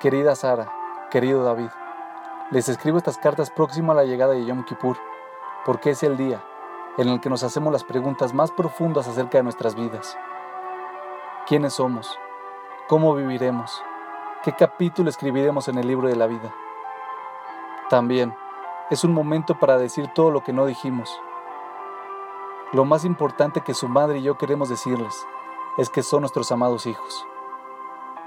Querida Sara, querido David, les escribo estas cartas próximo a la llegada de Yom Kippur, porque es el día en el que nos hacemos las preguntas más profundas acerca de nuestras vidas. ¿Quiénes somos? ¿Cómo viviremos? ¿Qué capítulo escribiremos en el libro de la vida? También es un momento para decir todo lo que no dijimos. Lo más importante que su madre y yo queremos decirles es que son nuestros amados hijos.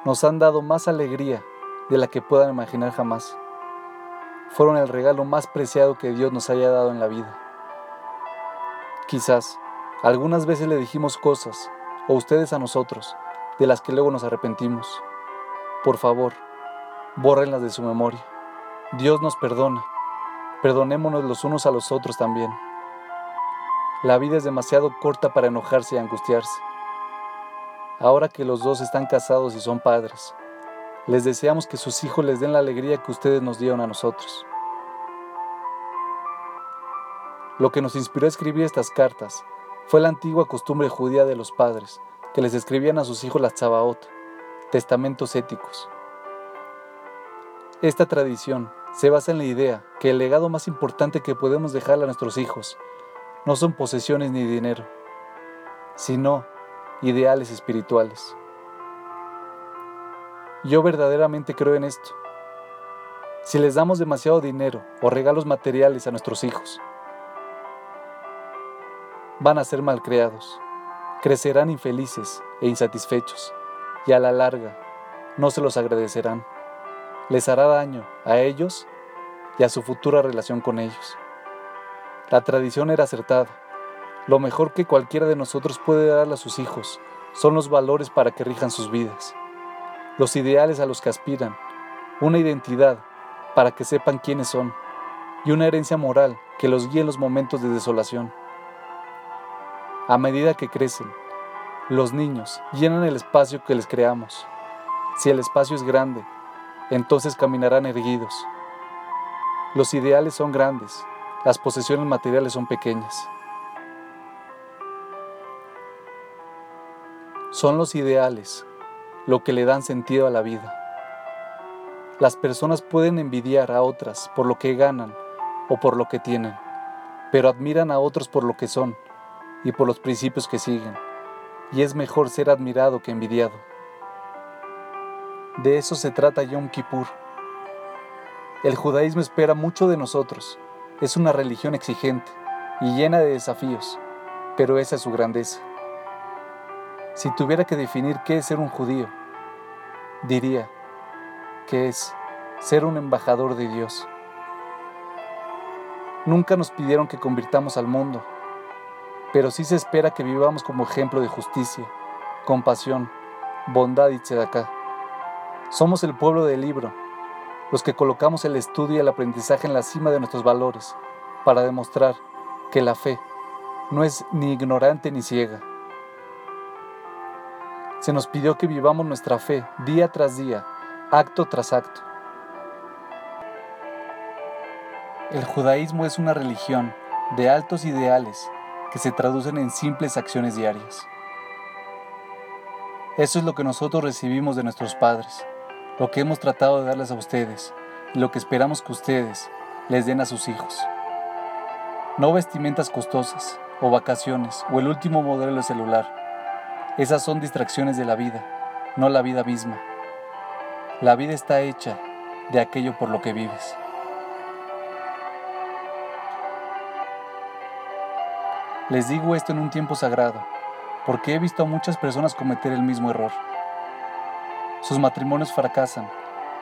Nos han dado más alegría de la que puedan imaginar jamás. Fueron el regalo más preciado que Dios nos haya dado en la vida. Quizás algunas veces le dijimos cosas, o ustedes a nosotros, de las que luego nos arrepentimos. Por favor, bórrenlas de su memoria. Dios nos perdona. Perdonémonos los unos a los otros también. La vida es demasiado corta para enojarse y angustiarse. Ahora que los dos están casados y son padres, les deseamos que sus hijos les den la alegría que ustedes nos dieron a nosotros. Lo que nos inspiró a escribir estas cartas fue la antigua costumbre judía de los padres, que les escribían a sus hijos las Tzabaot, testamentos éticos. Esta tradición se basa en la idea que el legado más importante que podemos dejarle a nuestros hijos no son posesiones ni dinero, sino ideales espirituales. Yo verdaderamente creo en esto. Si les damos demasiado dinero o regalos materiales a nuestros hijos, van a ser malcriados, crecerán infelices e insatisfechos y a la larga no se los agradecerán. Les hará daño a ellos y a su futura relación con ellos. La tradición era acertada. Lo mejor que cualquiera de nosotros puede darle a sus hijos son los valores para que rijan sus vidas los ideales a los que aspiran, una identidad para que sepan quiénes son y una herencia moral que los guíe en los momentos de desolación. A medida que crecen, los niños llenan el espacio que les creamos. Si el espacio es grande, entonces caminarán erguidos. Los ideales son grandes, las posesiones materiales son pequeñas. Son los ideales lo que le dan sentido a la vida. Las personas pueden envidiar a otras por lo que ganan o por lo que tienen, pero admiran a otros por lo que son y por los principios que siguen, y es mejor ser admirado que envidiado. De eso se trata Yom Kippur. El judaísmo espera mucho de nosotros, es una religión exigente y llena de desafíos, pero esa es su grandeza. Si tuviera que definir qué es ser un judío, diría que es ser un embajador de Dios. Nunca nos pidieron que convirtamos al mundo, pero sí se espera que vivamos como ejemplo de justicia, compasión, bondad y tzedakah. Somos el pueblo del libro, los que colocamos el estudio y el aprendizaje en la cima de nuestros valores, para demostrar que la fe no es ni ignorante ni ciega se nos pidió que vivamos nuestra fe día tras día, acto tras acto. El judaísmo es una religión de altos ideales que se traducen en simples acciones diarias. Eso es lo que nosotros recibimos de nuestros padres, lo que hemos tratado de darles a ustedes y lo que esperamos que ustedes les den a sus hijos. No vestimentas costosas, o vacaciones, o el último modelo de celular esas son distracciones de la vida, no la vida misma. La vida está hecha de aquello por lo que vives. Les digo esto en un tiempo sagrado, porque he visto a muchas personas cometer el mismo error. Sus matrimonios fracasan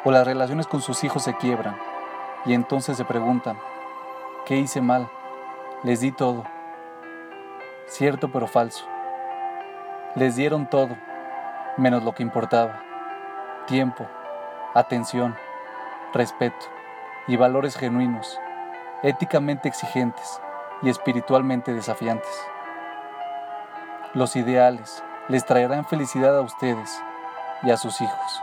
o las relaciones con sus hijos se quiebran y entonces se preguntan, ¿qué hice mal? Les di todo. Cierto pero falso. Les dieron todo, menos lo que importaba. Tiempo, atención, respeto y valores genuinos, éticamente exigentes y espiritualmente desafiantes. Los ideales les traerán felicidad a ustedes y a sus hijos.